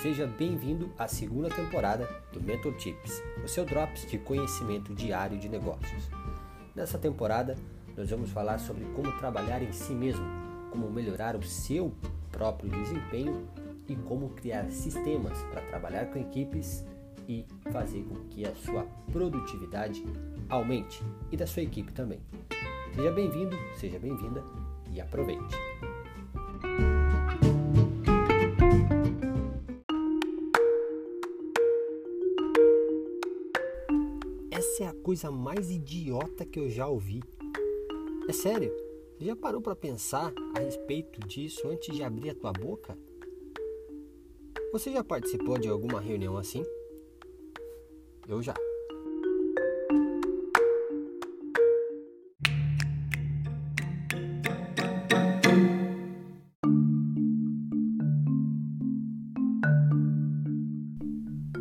Seja bem-vindo à segunda temporada do Mentor Tips, o seu drops de conhecimento diário de negócios. Nessa temporada, nós vamos falar sobre como trabalhar em si mesmo, como melhorar o seu próprio desempenho e como criar sistemas para trabalhar com equipes e fazer com que a sua produtividade aumente e da sua equipe também. Seja bem-vindo, seja bem-vinda e aproveite! Coisa mais idiota que eu já ouvi. É sério? Você já parou para pensar a respeito disso antes de abrir a tua boca? Você já participou de alguma reunião assim? Eu já.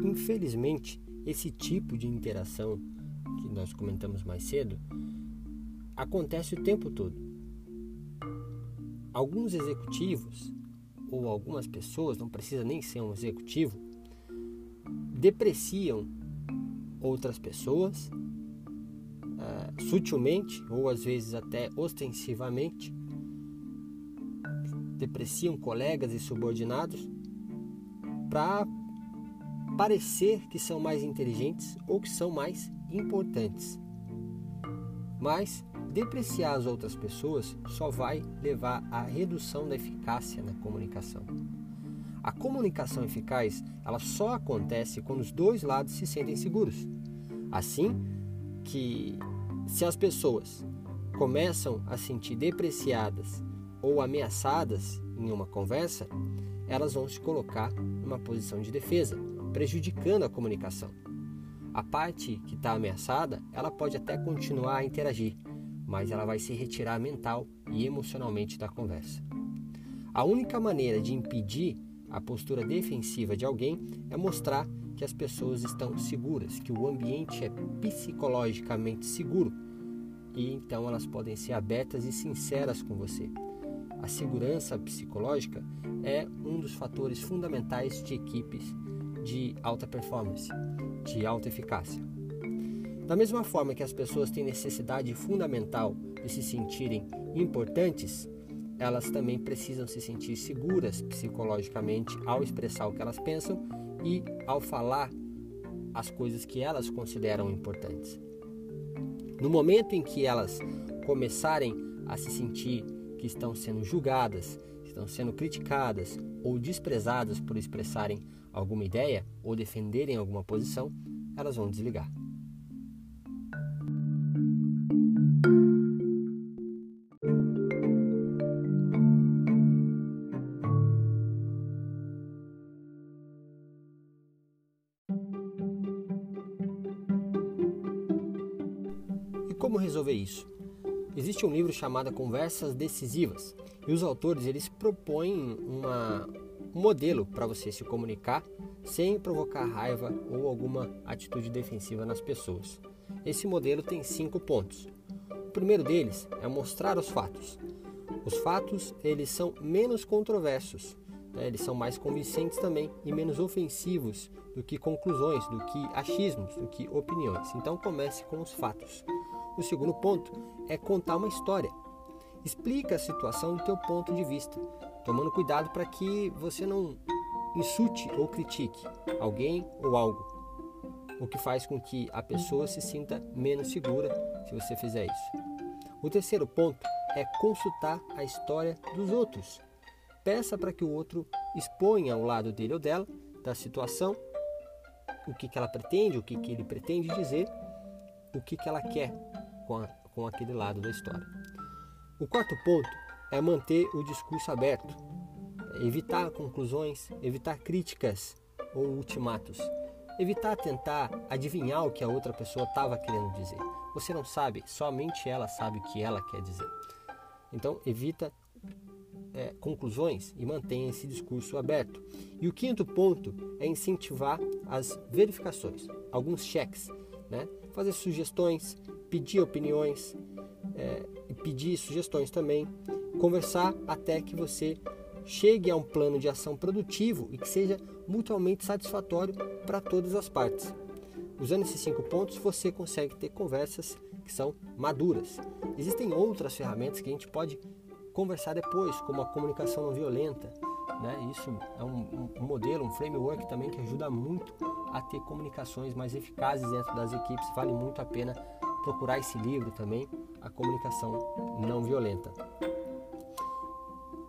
Infelizmente, esse tipo de interação nós comentamos mais cedo acontece o tempo todo. Alguns executivos ou algumas pessoas, não precisa nem ser um executivo, depreciam outras pessoas uh, sutilmente ou às vezes até ostensivamente, depreciam colegas e subordinados para parecer que são mais inteligentes ou que são mais importantes. Mas depreciar as outras pessoas só vai levar à redução da eficácia na comunicação. A comunicação eficaz, ela só acontece quando os dois lados se sentem seguros. Assim que se as pessoas começam a sentir depreciadas ou ameaçadas em uma conversa, elas vão se colocar numa posição de defesa, prejudicando a comunicação. A parte que está ameaçada, ela pode até continuar a interagir, mas ela vai se retirar mental e emocionalmente da conversa. A única maneira de impedir a postura defensiva de alguém é mostrar que as pessoas estão seguras, que o ambiente é psicologicamente seguro e então elas podem ser abertas e sinceras com você. A segurança psicológica é um dos fatores fundamentais de equipes de alta performance, de alta eficácia. Da mesma forma que as pessoas têm necessidade fundamental de se sentirem importantes, elas também precisam se sentir seguras psicologicamente ao expressar o que elas pensam e ao falar as coisas que elas consideram importantes. No momento em que elas começarem a se sentir que estão sendo julgadas, estão sendo criticadas ou desprezadas por expressarem alguma ideia ou defenderem alguma posição, elas vão desligar. E como resolver isso? Existe um livro chamado Conversas Decisivas e os autores eles propõem uma, um modelo para você se comunicar sem provocar raiva ou alguma atitude defensiva nas pessoas. Esse modelo tem cinco pontos. O primeiro deles é mostrar os fatos. Os fatos eles são menos controversos, né? eles são mais convincentes também e menos ofensivos do que conclusões, do que achismos, do que opiniões. Então comece com os fatos. O segundo ponto é contar uma história. Explica a situação do teu ponto de vista, tomando cuidado para que você não insulte ou critique alguém ou algo, o que faz com que a pessoa se sinta menos segura se você fizer isso. O terceiro ponto é consultar a história dos outros. Peça para que o outro exponha ao lado dele ou dela da situação, o que, que ela pretende, o que, que ele pretende dizer, o que, que ela quer com, a, com aquele lado da história. O quarto ponto é manter o discurso aberto, evitar conclusões, evitar críticas ou ultimatos, evitar tentar adivinhar o que a outra pessoa estava querendo dizer. Você não sabe, somente ela sabe o que ela quer dizer. Então, evita é, conclusões e mantenha esse discurso aberto. E o quinto ponto é incentivar as verificações, alguns cheques, né? fazer sugestões, pedir opiniões, é, pedir sugestões também, conversar até que você chegue a um plano de ação produtivo e que seja mutuamente satisfatório para todas as partes. Usando esses cinco pontos, você consegue ter conversas que são maduras. Existem outras ferramentas que a gente pode conversar depois, como a comunicação não violenta. Né? Isso é um, um modelo, um framework também que ajuda muito a ter comunicações mais eficazes dentro das equipes. Vale muito a pena procurar esse livro também, A Comunicação Não Violenta.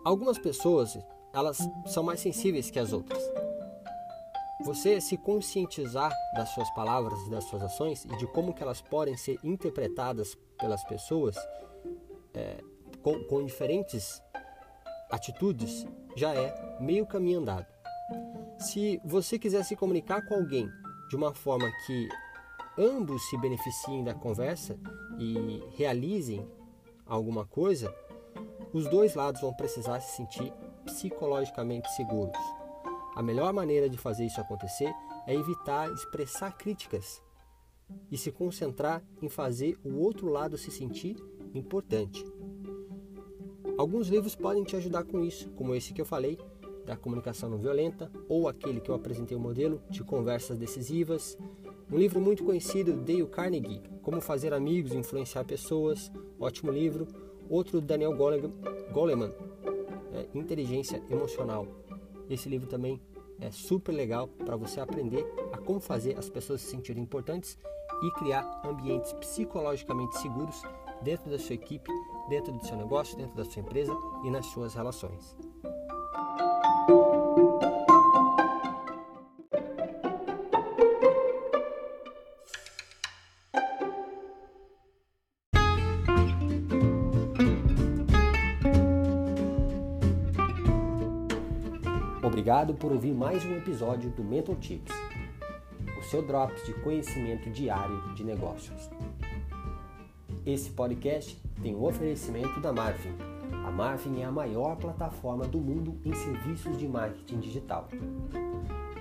Algumas pessoas, elas são mais sensíveis que as outras. Você se conscientizar das suas palavras e das suas ações e de como que elas podem ser interpretadas pelas pessoas é, com, com diferentes atitudes já é meio caminho andado. Se você quiser se comunicar com alguém de uma forma que ambos se beneficiem da conversa e realizem alguma coisa, os dois lados vão precisar se sentir psicologicamente seguros. A melhor maneira de fazer isso acontecer é evitar expressar críticas e se concentrar em fazer o outro lado se sentir importante. Alguns livros podem te ajudar com isso, como esse que eu falei, da comunicação não violenta, ou aquele que eu apresentei o modelo de conversas decisivas. Um livro muito conhecido, Dale Carnegie, Como Fazer Amigos e Influenciar Pessoas, ótimo livro. Outro, Daniel Goleman, é, Inteligência Emocional, esse livro também é super legal para você aprender a como fazer as pessoas se sentirem importantes e criar ambientes psicologicamente seguros dentro da sua equipe, dentro do seu negócio, dentro da sua empresa e nas suas relações. Obrigado por ouvir mais um episódio do Mentor Tips, o seu drops de conhecimento diário de negócios. Esse podcast tem o um oferecimento da Marvin. A Marvin é a maior plataforma do mundo em serviços de marketing digital.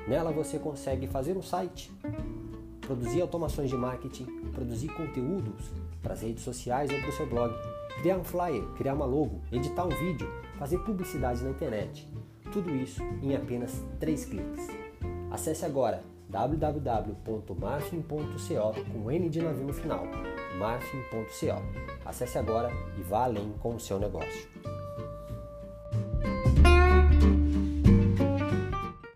Nela você consegue fazer um site, produzir automações de marketing, produzir conteúdos para as redes sociais ou para o seu blog, criar um flyer, criar uma logo, editar um vídeo, fazer publicidade na internet tudo isso em apenas 3 cliques. Acesse agora www.marfin.co com N de navio no final, marfin.co. Acesse agora e vá além com o seu negócio.